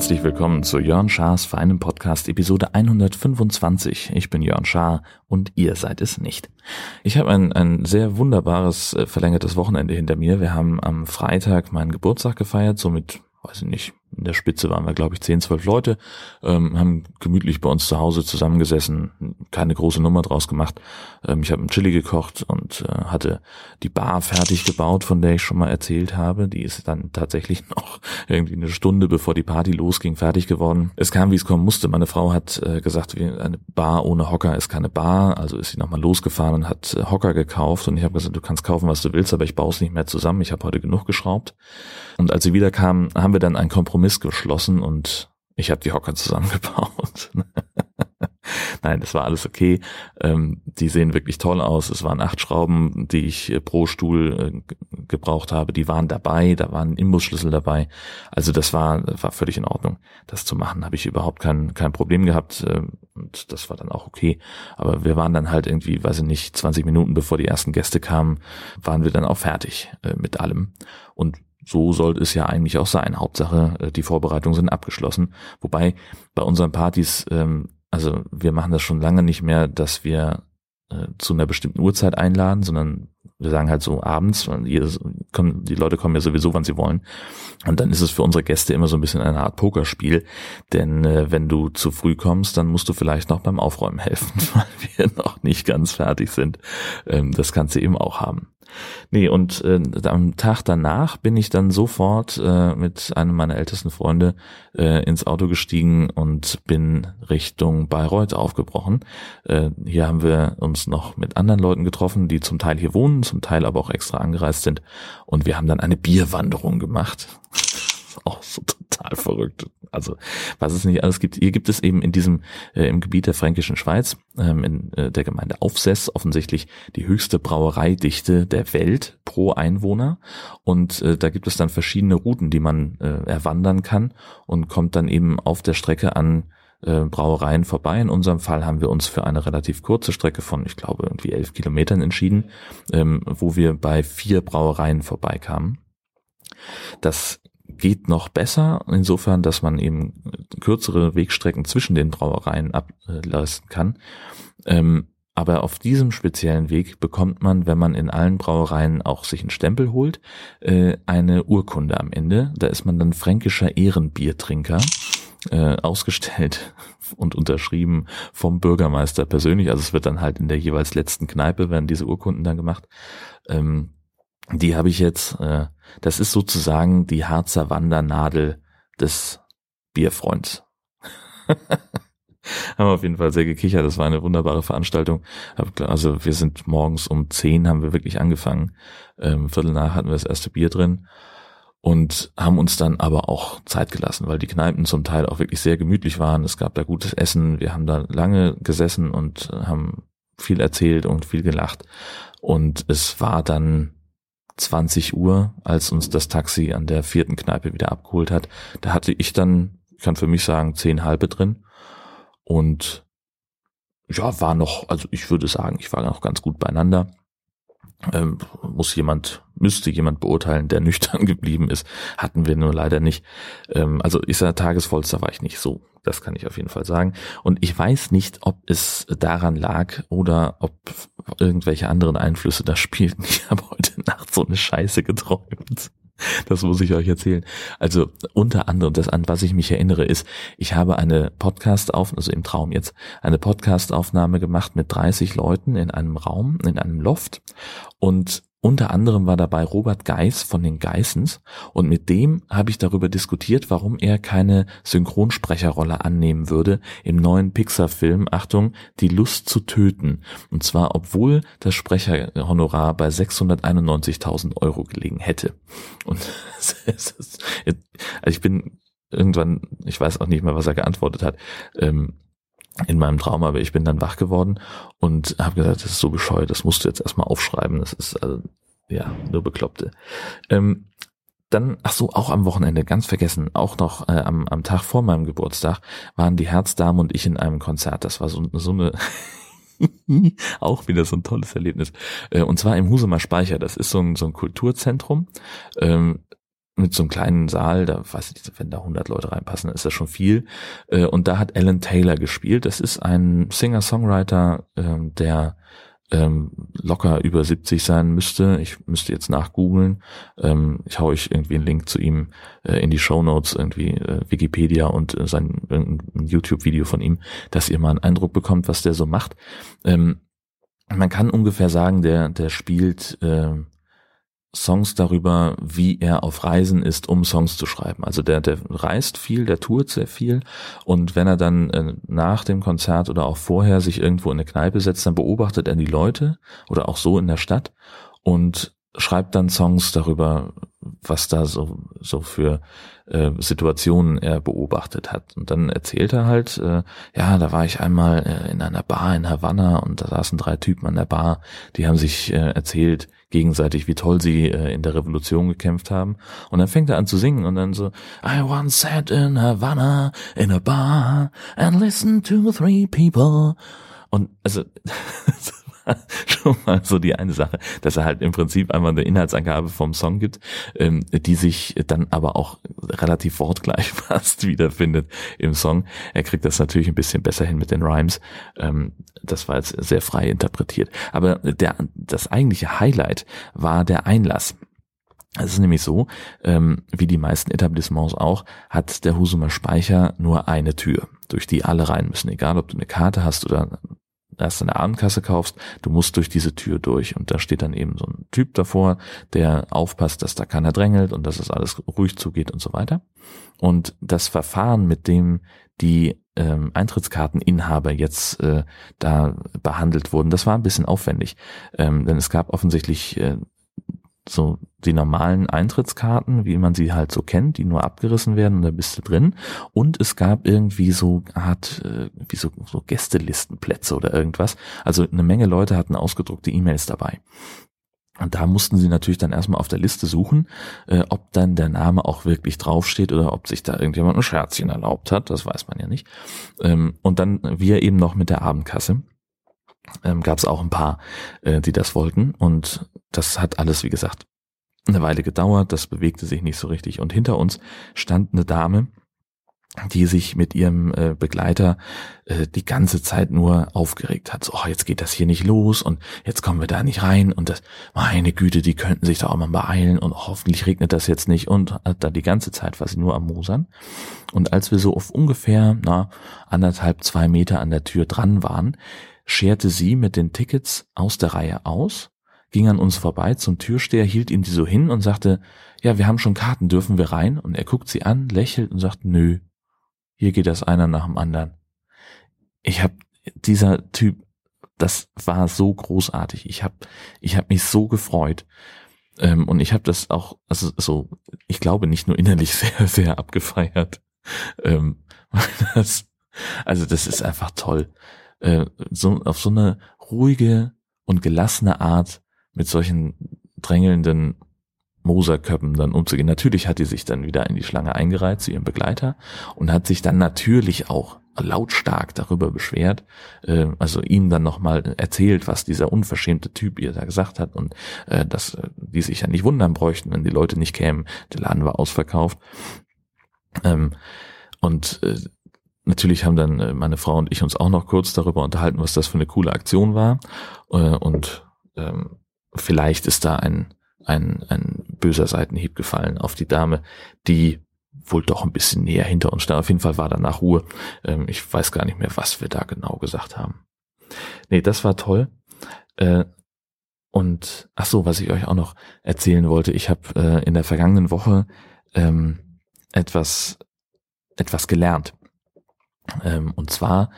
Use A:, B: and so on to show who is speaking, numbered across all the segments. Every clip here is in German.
A: herzlich willkommen zu Jörn Schars feinem Podcast Episode 125. Ich bin Jörn Schaar und ihr seid es nicht. Ich habe ein, ein sehr wunderbares äh, verlängertes Wochenende hinter mir. Wir haben am Freitag meinen Geburtstag gefeiert, somit weiß ich nicht, in der Spitze waren wir, glaube ich, zehn, zwölf Leute, ähm, haben gemütlich bei uns zu Hause zusammengesessen, keine große Nummer draus gemacht. Ähm, ich habe einen Chili gekocht und äh, hatte die Bar fertig gebaut, von der ich schon mal erzählt habe. Die ist dann tatsächlich noch irgendwie eine Stunde, bevor die Party losging, fertig geworden. Es kam, wie es kommen musste. Meine Frau hat äh, gesagt, eine Bar ohne Hocker ist keine Bar, also ist sie nochmal losgefahren und hat äh, Hocker gekauft und ich habe gesagt, du kannst kaufen, was du willst, aber ich baue es nicht mehr zusammen. Ich habe heute genug geschraubt. Und als sie wieder kam, haben wir dann einen Kompromiss geschlossen und ich habe die Hocker zusammengebaut. Nein, das war alles okay. Ähm, die sehen wirklich toll aus. Es waren acht Schrauben, die ich äh, pro Stuhl äh, gebraucht habe. Die waren dabei, da waren Imbusschlüssel dabei. Also das war, war völlig in Ordnung. Das zu machen, habe ich überhaupt kein, kein Problem gehabt. Äh, und das war dann auch okay. Aber wir waren dann halt irgendwie, weiß ich nicht, 20 Minuten bevor die ersten Gäste kamen, waren wir dann auch fertig äh, mit allem. Und so sollte es ja eigentlich auch sein. Hauptsache, äh, die Vorbereitungen sind abgeschlossen. Wobei bei unseren Partys, ähm, also wir machen das schon lange nicht mehr, dass wir äh, zu einer bestimmten Uhrzeit einladen, sondern wir sagen halt so abends, die Leute kommen ja sowieso, wann sie wollen. Und dann ist es für unsere Gäste immer so ein bisschen eine Art Pokerspiel. Denn äh, wenn du zu früh kommst, dann musst du vielleicht noch beim Aufräumen helfen, weil wir noch nicht ganz fertig sind. Ähm, das kannst du eben auch haben. Nee, und äh, am Tag danach bin ich dann sofort äh, mit einem meiner ältesten Freunde äh, ins Auto gestiegen und bin Richtung Bayreuth aufgebrochen. Äh, hier haben wir uns noch mit anderen Leuten getroffen, die zum Teil hier wohnen, zum Teil aber auch extra angereist sind. Und wir haben dann eine Bierwanderung gemacht. auch so total verrückt. Also was es nicht alles gibt. Hier gibt es eben in diesem äh, im Gebiet der Fränkischen Schweiz ähm, in äh, der Gemeinde Aufsess offensichtlich die höchste Brauereidichte der Welt pro Einwohner und äh, da gibt es dann verschiedene Routen, die man äh, erwandern kann und kommt dann eben auf der Strecke an äh, Brauereien vorbei. In unserem Fall haben wir uns für eine relativ kurze Strecke von, ich glaube, irgendwie elf Kilometern entschieden, ähm, wo wir bei vier Brauereien vorbeikamen. Das geht noch besser, insofern, dass man eben kürzere Wegstrecken zwischen den Brauereien ableisten kann. Ähm, aber auf diesem speziellen Weg bekommt man, wenn man in allen Brauereien auch sich einen Stempel holt, äh, eine Urkunde am Ende. Da ist man dann fränkischer Ehrenbiertrinker, äh, ausgestellt und unterschrieben vom Bürgermeister persönlich. Also es wird dann halt in der jeweils letzten Kneipe werden diese Urkunden dann gemacht. Ähm, die habe ich jetzt, äh, das ist sozusagen die Harzer Wandernadel des Bierfreunds. haben wir auf jeden Fall sehr gekichert. Das war eine wunderbare Veranstaltung. Also wir sind morgens um zehn haben wir wirklich angefangen. Ähm, Viertel nach hatten wir das erste Bier drin und haben uns dann aber auch Zeit gelassen, weil die Kneipen zum Teil auch wirklich sehr gemütlich waren. Es gab da gutes Essen. Wir haben da lange gesessen und haben viel erzählt und viel gelacht. Und es war dann 20 Uhr, als uns das Taxi an der vierten Kneipe wieder abgeholt hat. Da hatte ich dann, ich kann für mich sagen, zehn halbe drin. Und ja, war noch, also ich würde sagen, ich war noch ganz gut beieinander. Ähm, muss jemand, müsste jemand beurteilen, der nüchtern geblieben ist. Hatten wir nur leider nicht. Ähm, also ist er Tagesvollster war ich nicht so. Das kann ich auf jeden Fall sagen. Und ich weiß nicht, ob es daran lag oder ob irgendwelche anderen Einflüsse da spielten. Ich habe heute Nacht so eine Scheiße geträumt. Das muss ich euch erzählen. Also unter anderem, das an was ich mich erinnere, ist, ich habe eine Podcast auf, also im Traum jetzt, eine Podcast-Aufnahme gemacht mit 30 Leuten in einem Raum, in einem Loft und unter anderem war dabei Robert Geis von den Geissens und mit dem habe ich darüber diskutiert, warum er keine Synchronsprecherrolle annehmen würde im neuen Pixar-Film, Achtung, Die Lust zu töten. Und zwar, obwohl das Sprecherhonorar bei 691.000 Euro gelegen hätte. Und also ich bin irgendwann, ich weiß auch nicht mehr, was er geantwortet hat, ähm, in meinem Traum, aber ich bin dann wach geworden und habe gesagt, das ist so bescheuert, das musst du jetzt erstmal aufschreiben. Das ist also, ja nur Bekloppte. Ähm, dann, ach so, auch am Wochenende, ganz vergessen, auch noch äh, am, am Tag vor meinem Geburtstag waren die Herzdamen und ich in einem Konzert. Das war so, so eine Auch wieder so ein tolles Erlebnis. Äh, und zwar im Husumer Speicher. Das ist so ein, so ein Kulturzentrum. Ähm, mit so einem kleinen Saal, da weiß ich, wenn da 100 Leute reinpassen, ist das schon viel. Äh, und da hat Alan Taylor gespielt. Das ist ein Singer-Songwriter, ähm, der ähm, locker über 70 sein müsste. Ich müsste jetzt nachgoogeln. Ähm, ich hau euch irgendwie einen Link zu ihm äh, in die Show Notes, irgendwie äh, Wikipedia und sein ein YouTube-Video von ihm, dass ihr mal einen Eindruck bekommt, was der so macht. Ähm, man kann ungefähr sagen, der der spielt äh, Songs darüber, wie er auf Reisen ist, um Songs zu schreiben. Also der, der reist viel, der tourt sehr viel und wenn er dann äh, nach dem Konzert oder auch vorher sich irgendwo in eine Kneipe setzt, dann beobachtet er die Leute oder auch so in der Stadt und schreibt dann Songs darüber, was da so, so für äh, Situationen er beobachtet hat. Und dann erzählt er halt, äh, ja, da war ich einmal äh, in einer Bar in Havanna und da saßen drei Typen an der Bar, die haben sich äh, erzählt gegenseitig, wie toll sie äh, in der Revolution gekämpft haben. Und dann fängt er an zu singen und dann so, I once sat in Havanna in a bar and listened to three people. Und also schon mal so die eine Sache, dass er halt im Prinzip einmal eine Inhaltsangabe vom Song gibt, ähm, die sich dann aber auch relativ wortgleich fast wiederfindet im Song. Er kriegt das natürlich ein bisschen besser hin mit den Rhymes. Ähm, das war jetzt sehr frei interpretiert. Aber der, das eigentliche Highlight war der Einlass. Es ist nämlich so, ähm, wie die meisten Etablissements auch, hat der Husumer Speicher nur eine Tür, durch die alle rein müssen. Egal, ob du eine Karte hast oder erst eine Abendkasse kaufst, du musst durch diese Tür durch und da steht dann eben so ein Typ davor, der aufpasst, dass da keiner drängelt und dass es alles ruhig zugeht und so weiter. Und das Verfahren, mit dem die ähm, Eintrittskarteninhaber jetzt äh, da behandelt wurden, das war ein bisschen aufwendig, ähm, denn es gab offensichtlich äh, so die normalen Eintrittskarten, wie man sie halt so kennt, die nur abgerissen werden und da bist du drin. Und es gab irgendwie so Art, äh, wie so, so Gästelistenplätze oder irgendwas. Also eine Menge Leute hatten ausgedruckte E-Mails dabei. Und da mussten sie natürlich dann erstmal auf der Liste suchen, äh, ob dann der Name auch wirklich draufsteht oder ob sich da irgendjemand ein Scherzchen erlaubt hat. Das weiß man ja nicht. Ähm, und dann wir eben noch mit der Abendkasse ähm, gab es auch ein paar, äh, die das wollten. Und das hat alles, wie gesagt, eine Weile gedauert. Das bewegte sich nicht so richtig. Und hinter uns stand eine Dame, die sich mit ihrem äh, Begleiter äh, die ganze Zeit nur aufgeregt hat. So, oh, jetzt geht das hier nicht los und jetzt kommen wir da nicht rein und das, meine Güte, die könnten sich da auch mal beeilen und hoffentlich regnet das jetzt nicht und hat da die ganze Zeit war sie nur am Mosern. Und als wir so auf ungefähr, na, anderthalb, zwei Meter an der Tür dran waren, scherte sie mit den Tickets aus der Reihe aus, ging an uns vorbei zum Türsteher, hielt ihm die so hin und sagte, ja, wir haben schon Karten, dürfen wir rein? Und er guckt sie an, lächelt und sagt, nö, hier geht das einer nach dem anderen. Ich hab, dieser Typ, das war so großartig. Ich hab, ich hab mich so gefreut. Ähm, und ich habe das auch, also so, ich glaube nicht nur innerlich sehr, sehr abgefeiert. Ähm, das, also das ist einfach toll äh, so auf so eine ruhige und gelassene Art mit solchen drängelnden Moserköppen dann umzugehen. Natürlich hat die sich dann wieder in die Schlange eingereiht zu ihrem Begleiter und hat sich dann natürlich auch lautstark darüber beschwert, äh, also ihm dann nochmal erzählt, was dieser unverschämte Typ ihr da gesagt hat und äh, dass äh, die sich ja nicht wundern bräuchten, wenn die Leute nicht kämen. Der Laden war ausverkauft. Ähm, und äh, Natürlich haben dann äh, meine Frau und ich uns auch noch kurz darüber unterhalten, was das für eine coole Aktion war. Äh, und ähm, vielleicht ist da ein, ein, ein böser Seitenhieb gefallen auf die Dame, die wohl doch ein bisschen näher hinter uns stand. Auf jeden Fall war danach Ruhe. Ähm, ich weiß gar nicht mehr, was wir da genau gesagt haben. Nee, das war toll. Äh, und ach so, was ich euch auch noch erzählen wollte, ich habe in der vergangenen Woche ähm, etwas etwas gelernt. Ähm, und zwar,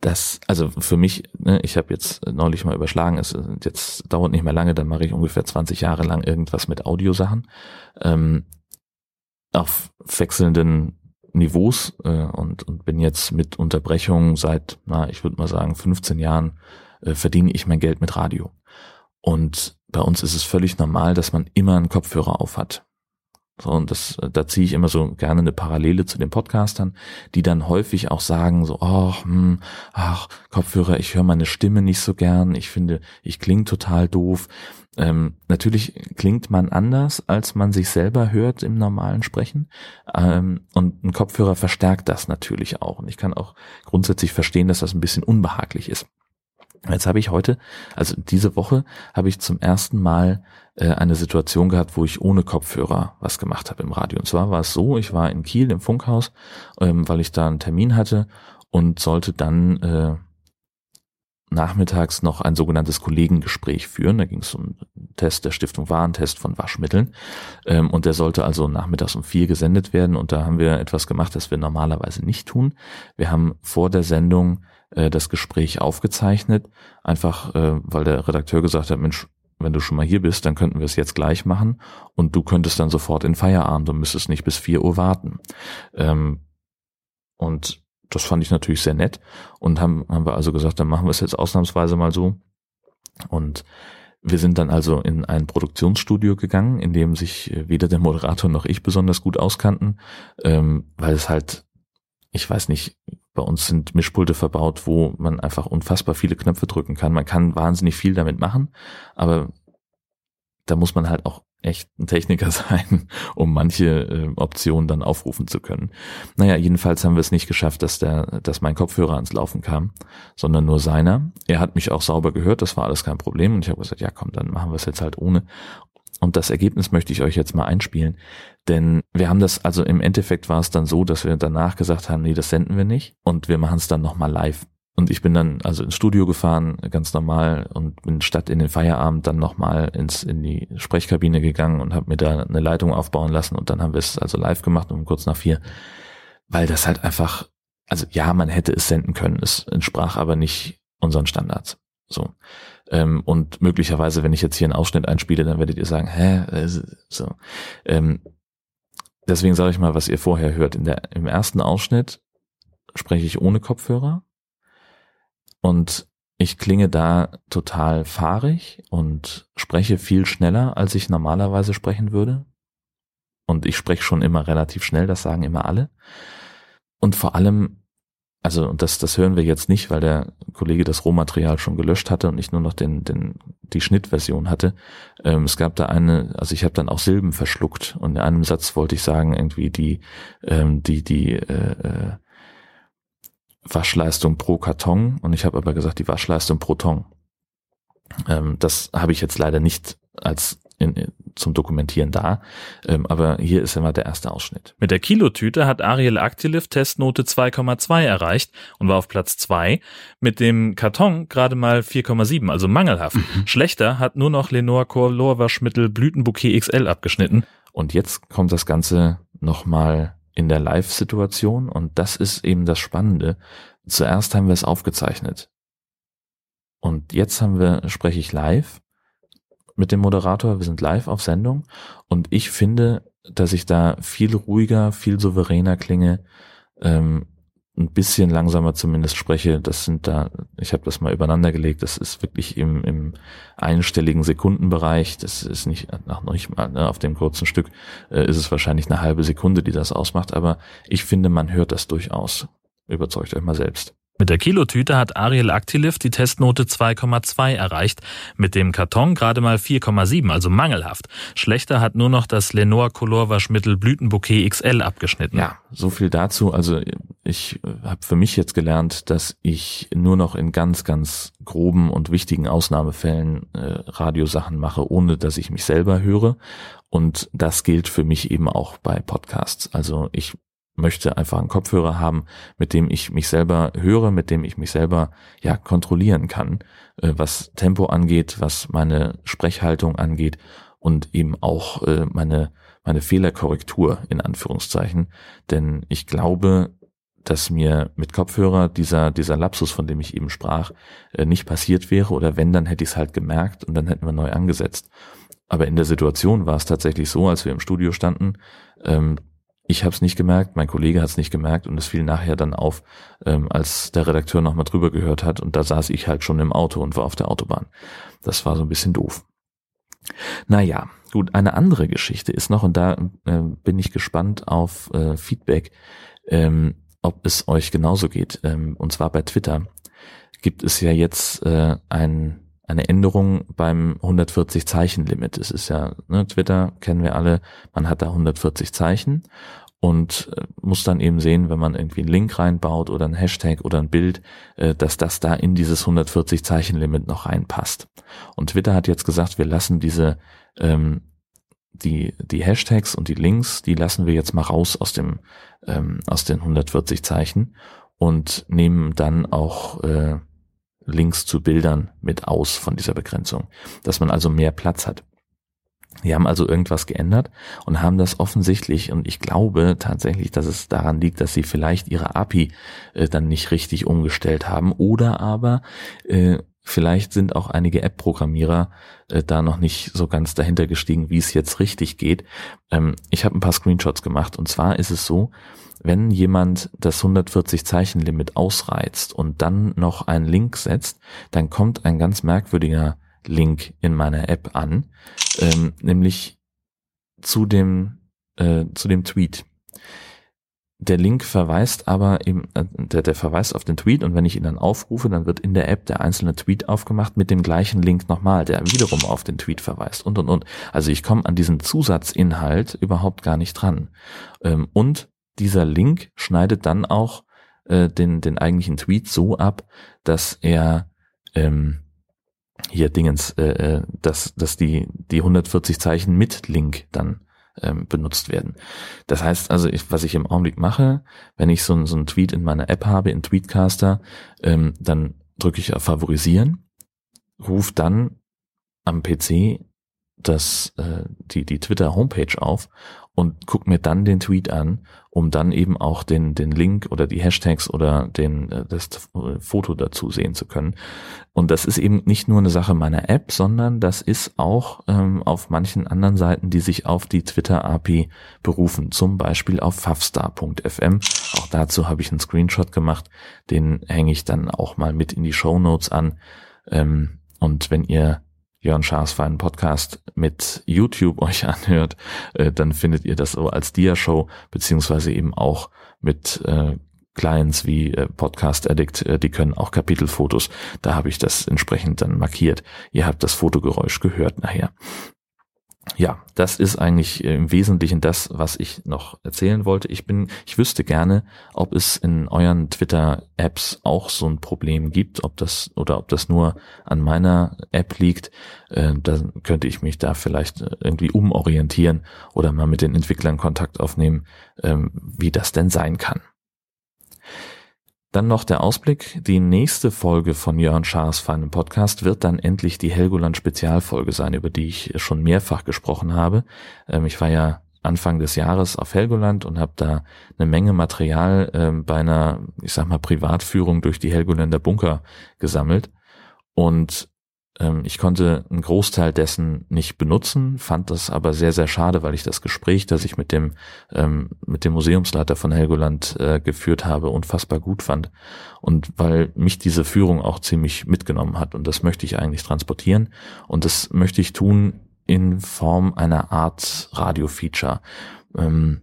A: dass, also für mich, ne, ich habe jetzt neulich mal überschlagen, es jetzt dauert nicht mehr lange, dann mache ich ungefähr 20 Jahre lang irgendwas mit Audiosachen. Ähm, auf wechselnden Niveaus äh, und, und bin jetzt mit Unterbrechungen seit, na, ich würde mal sagen, 15 Jahren äh, verdiene ich mein Geld mit Radio. Und bei uns ist es völlig normal, dass man immer einen Kopfhörer auf hat. So, und das, da ziehe ich immer so gerne eine Parallele zu den Podcastern, die dann häufig auch sagen, so, ach, hm, ach, Kopfhörer, ich höre meine Stimme nicht so gern, ich finde, ich klinge total doof. Ähm, natürlich klingt man anders, als man sich selber hört im normalen Sprechen. Ähm, und ein Kopfhörer verstärkt das natürlich auch. Und ich kann auch grundsätzlich verstehen, dass das ein bisschen unbehaglich ist. Jetzt habe ich heute, also diese Woche, habe ich zum ersten Mal äh, eine Situation gehabt, wo ich ohne Kopfhörer was gemacht habe im Radio. Und zwar war es so, ich war in Kiel im Funkhaus, ähm, weil ich da einen Termin hatte und sollte dann äh, nachmittags noch ein sogenanntes Kollegengespräch führen. Da ging es um Test der Stiftung Warentest von Waschmitteln. Ähm, und der sollte also nachmittags um vier gesendet werden. Und da haben wir etwas gemacht, das wir normalerweise nicht tun. Wir haben vor der Sendung äh, das Gespräch aufgezeichnet, einfach äh, weil der Redakteur gesagt hat, Mensch, wenn du schon mal hier bist, dann könnten wir es jetzt gleich machen und du könntest dann sofort in Feierabend und müsstest nicht bis vier Uhr warten. Ähm, und das fand ich natürlich sehr nett und haben, haben wir also gesagt, dann machen wir es jetzt ausnahmsweise mal so. Und wir sind dann also in ein Produktionsstudio gegangen, in dem sich weder der Moderator noch ich besonders gut auskannten, ähm, weil es halt, ich weiß nicht, bei uns sind Mischpulte verbaut, wo man einfach unfassbar viele Knöpfe drücken kann. Man kann wahnsinnig viel damit machen, aber da muss man halt auch echt ein Techniker sein, um manche äh, Optionen dann aufrufen zu können. Naja, jedenfalls haben wir es nicht geschafft, dass der, dass mein Kopfhörer ans Laufen kam, sondern nur seiner. Er hat mich auch sauber gehört, das war alles kein Problem. Und ich habe gesagt, ja komm, dann machen wir es jetzt halt ohne. Und das Ergebnis möchte ich euch jetzt mal einspielen. Denn wir haben das, also im Endeffekt war es dann so, dass wir danach gesagt haben, nee, das senden wir nicht. Und wir machen es dann nochmal live. Und ich bin dann also ins Studio gefahren, ganz normal, und bin statt in den Feierabend dann nochmal ins, in die Sprechkabine gegangen und habe mir da eine Leitung aufbauen lassen und dann haben wir es also live gemacht um kurz nach vier, weil das halt einfach, also ja, man hätte es senden können, es entsprach aber nicht unseren Standards. So. Ähm, und möglicherweise, wenn ich jetzt hier einen Ausschnitt einspiele, dann werdet ihr sagen, hä, so. Ähm, deswegen sage ich mal, was ihr vorher hört. In der, Im ersten Ausschnitt spreche ich ohne Kopfhörer und ich klinge da total fahrig und spreche viel schneller, als ich normalerweise sprechen würde. Und ich spreche schon immer relativ schnell, das sagen immer alle. Und vor allem also und das, das hören wir jetzt nicht, weil der Kollege das Rohmaterial schon gelöscht hatte und ich nur noch den, den, die Schnittversion hatte. Ähm, es gab da eine, also ich habe dann auch Silben verschluckt und in einem Satz wollte ich sagen, irgendwie die, ähm, die, die äh, äh, Waschleistung pro Karton und ich habe aber gesagt, die Waschleistung pro Ton. Ähm, das habe ich jetzt leider nicht als in, zum Dokumentieren da. Ähm, aber hier ist immer der erste Ausschnitt.
B: Mit der Kilotüte hat Ariel Actilift Testnote 2,2 erreicht und war auf Platz 2. Mit dem Karton gerade mal 4,7, also mangelhaft. Mhm. Schlechter hat nur noch Lenore Colorwaschmittel Blütenbouquet XL abgeschnitten.
A: Und jetzt kommt das Ganze nochmal in der Live-Situation und das ist eben das Spannende. Zuerst haben wir es aufgezeichnet. Und jetzt haben wir, spreche ich live mit dem Moderator. Wir sind live auf Sendung und ich finde, dass ich da viel ruhiger, viel souveräner klinge, ähm, ein bisschen langsamer zumindest spreche. Das sind da, ich habe das mal übereinander gelegt. Das ist wirklich im, im einstelligen Sekundenbereich. Das ist nicht, ach, noch nicht mal ne, auf dem kurzen Stück äh, ist es wahrscheinlich eine halbe Sekunde, die das ausmacht. Aber ich finde, man hört das durchaus. Überzeugt euch mal selbst.
B: Mit der Kilotüte hat Ariel Actilift die Testnote 2,2 erreicht, mit dem Karton gerade mal 4,7, also mangelhaft. Schlechter hat nur noch das Lenore Colorwaschmittel Blütenbouquet XL abgeschnitten.
A: Ja, so viel dazu. Also ich habe für mich jetzt gelernt, dass ich nur noch in ganz, ganz groben und wichtigen Ausnahmefällen äh, Radiosachen mache, ohne dass ich mich selber höre. Und das gilt für mich eben auch bei Podcasts. Also ich möchte einfach einen Kopfhörer haben, mit dem ich mich selber höre, mit dem ich mich selber ja kontrollieren kann, äh, was Tempo angeht, was meine Sprechhaltung angeht und eben auch äh, meine meine Fehlerkorrektur in Anführungszeichen, denn ich glaube, dass mir mit Kopfhörer dieser dieser Lapsus, von dem ich eben sprach, äh, nicht passiert wäre oder wenn, dann hätte ich es halt gemerkt und dann hätten wir neu angesetzt. Aber in der Situation war es tatsächlich so, als wir im Studio standen, ähm, ich habe es nicht gemerkt, mein Kollege hat es nicht gemerkt und es fiel nachher dann auf, ähm, als der Redakteur nochmal drüber gehört hat und da saß ich halt schon im Auto und war auf der Autobahn. Das war so ein bisschen doof. Naja, gut, eine andere Geschichte ist noch, und da äh, bin ich gespannt auf äh, Feedback, ähm, ob es euch genauso geht. Ähm, und zwar bei Twitter gibt es ja jetzt äh, ein, eine Änderung beim 140 Zeichen Limit. Es ist ja, ne, Twitter kennen wir alle, man hat da 140 Zeichen und äh, muss dann eben sehen, wenn man irgendwie einen Link reinbaut oder ein Hashtag oder ein Bild, äh, dass das da in dieses 140 Zeichen Limit noch reinpasst. Und Twitter hat jetzt gesagt, wir lassen diese ähm, die die Hashtags und die Links, die lassen wir jetzt mal raus aus dem ähm, aus den 140 Zeichen und nehmen dann auch äh, Links zu Bildern mit aus von dieser Begrenzung, dass man also mehr Platz hat. Die haben also irgendwas geändert und haben das offensichtlich, und ich glaube tatsächlich, dass es daran liegt, dass sie vielleicht ihre API äh, dann nicht richtig umgestellt haben oder aber äh, vielleicht sind auch einige App-Programmierer äh, da noch nicht so ganz dahinter gestiegen, wie es jetzt richtig geht. Ähm, ich habe ein paar Screenshots gemacht und zwar ist es so, wenn jemand das 140 Zeichen Limit ausreizt und dann noch einen Link setzt, dann kommt ein ganz merkwürdiger Link in meiner App an, ähm, nämlich zu dem äh, zu dem Tweet. Der Link verweist aber eben, äh, der, der verweist auf den Tweet und wenn ich ihn dann aufrufe, dann wird in der App der einzelne Tweet aufgemacht mit dem gleichen Link nochmal, der wiederum auf den Tweet verweist und und und. Also ich komme an diesen Zusatzinhalt überhaupt gar nicht dran. Ähm, und dieser Link schneidet dann auch äh, den, den eigentlichen Tweet so ab, dass er ähm, hier Dingens, äh, äh, dass, dass die, die 140 Zeichen mit Link dann ähm, benutzt werden. Das heißt also, ich, was ich im Augenblick mache, wenn ich so, so einen Tweet in meiner App habe, in Tweetcaster, ähm, dann drücke ich auf Favorisieren, rufe dann am PC das, äh, die, die Twitter Homepage auf und guck mir dann den Tweet an, um dann eben auch den, den Link oder die Hashtags oder den, äh, das Foto dazu sehen zu können. Und das ist eben nicht nur eine Sache meiner App, sondern das ist auch ähm, auf manchen anderen Seiten, die sich auf die Twitter API berufen, zum Beispiel auf favstar.fm. Auch dazu habe ich einen Screenshot gemacht, den hänge ich dann auch mal mit in die Show Notes an. Ähm, und wenn ihr Jörn Schaas feinen Podcast mit YouTube euch anhört, äh, dann findet ihr das so als Dia-Show, beziehungsweise eben auch mit äh, Clients wie äh, Podcast Addict, äh, die können auch Kapitelfotos. Da habe ich das entsprechend dann markiert. Ihr habt das Fotogeräusch gehört nachher ja, das ist eigentlich im Wesentlichen das, was ich noch erzählen wollte. Ich bin, ich wüsste gerne, ob es in euren Twitter-Apps auch so ein Problem gibt, ob das oder ob das nur an meiner App liegt. Äh, dann könnte ich mich da vielleicht irgendwie umorientieren oder mal mit den Entwicklern Kontakt aufnehmen, ähm, wie das denn sein kann. Dann noch der Ausblick. Die nächste Folge von Jörn Schaas feinem Podcast wird dann endlich die Helgoland Spezialfolge sein, über die ich schon mehrfach gesprochen habe. Ähm, ich war ja Anfang des Jahres auf Helgoland und habe da eine Menge Material ähm, bei einer, ich sag mal, Privatführung durch die Helgoländer Bunker gesammelt. Und ähm, ich konnte einen Großteil dessen nicht benutzen, fand das aber sehr, sehr schade, weil ich das Gespräch, das ich mit dem, ähm, mit dem Museumsleiter von Helgoland äh, geführt habe, unfassbar gut fand. Und weil mich diese Führung auch ziemlich mitgenommen hat. Und das möchte ich eigentlich transportieren. Und das möchte ich tun in Form einer Art Radio-Feature. Ähm,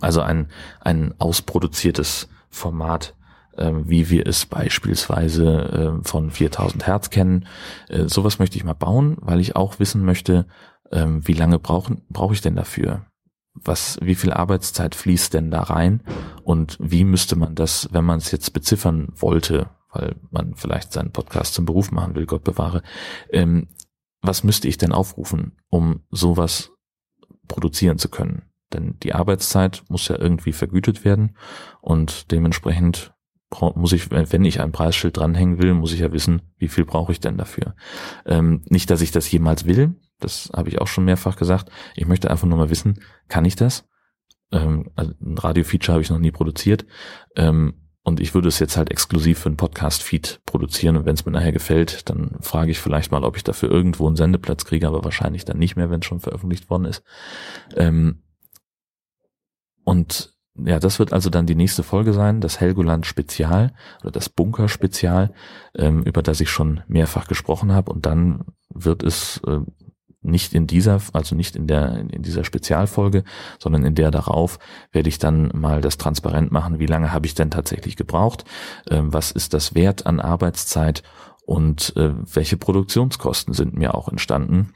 A: also ein, ein ausproduziertes Format, wie wir es beispielsweise äh, von 4000 Hertz kennen. Äh, sowas möchte ich mal bauen, weil ich auch wissen möchte, äh, wie lange brauchen brauche ich denn dafür? Was, wie viel Arbeitszeit fließt denn da rein? Und wie müsste man das, wenn man es jetzt beziffern wollte, weil man vielleicht seinen Podcast zum Beruf machen will, Gott bewahre, ähm, was müsste ich denn aufrufen, um sowas produzieren zu können? Denn die Arbeitszeit muss ja irgendwie vergütet werden und dementsprechend muss ich, wenn ich ein Preisschild dranhängen will, muss ich ja wissen, wie viel brauche ich denn dafür. Ähm, nicht, dass ich das jemals will, das habe ich auch schon mehrfach gesagt. Ich möchte einfach nur mal wissen, kann ich das? Ähm, also ein Radio-Feature habe ich noch nie produziert. Ähm, und ich würde es jetzt halt exklusiv für einen Podcast-Feed produzieren. Und wenn es mir nachher gefällt, dann frage ich vielleicht mal, ob ich dafür irgendwo einen Sendeplatz kriege, aber wahrscheinlich dann nicht mehr, wenn es schon veröffentlicht worden ist. Ähm, und ja, das wird also dann die nächste Folge sein, das Helgoland Spezial oder das Bunker Spezial, ähm, über das ich schon mehrfach gesprochen habe. Und dann wird es äh, nicht in dieser, also nicht in der, in dieser Spezialfolge, sondern in der darauf werde ich dann mal das transparent machen, wie lange habe ich denn tatsächlich gebraucht, äh, was ist das Wert an Arbeitszeit und äh, welche Produktionskosten sind mir auch entstanden.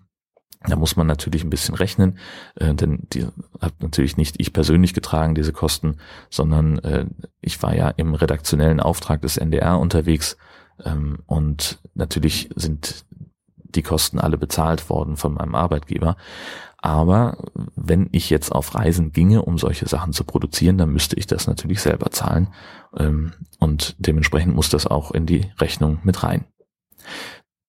A: Da muss man natürlich ein bisschen rechnen, äh, denn die hat natürlich nicht ich persönlich getragen, diese Kosten, sondern äh, ich war ja im redaktionellen Auftrag des NDR unterwegs ähm, und natürlich sind die Kosten alle bezahlt worden von meinem Arbeitgeber. Aber wenn ich jetzt auf Reisen ginge, um solche Sachen zu produzieren, dann müsste ich das natürlich selber zahlen. Ähm, und dementsprechend muss das auch in die Rechnung mit rein.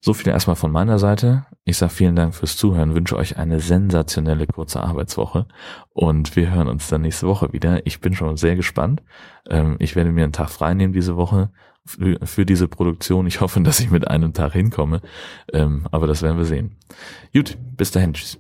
A: So viel erstmal von meiner Seite. Ich sage vielen Dank fürs Zuhören, wünsche euch eine sensationelle kurze Arbeitswoche und wir hören uns dann nächste Woche wieder. Ich bin schon sehr gespannt. Ähm, ich werde mir einen Tag frei nehmen diese Woche für diese Produktion. Ich hoffe, dass ich mit einem Tag hinkomme, ähm, aber das werden wir sehen. Gut, bis dahin, tschüss.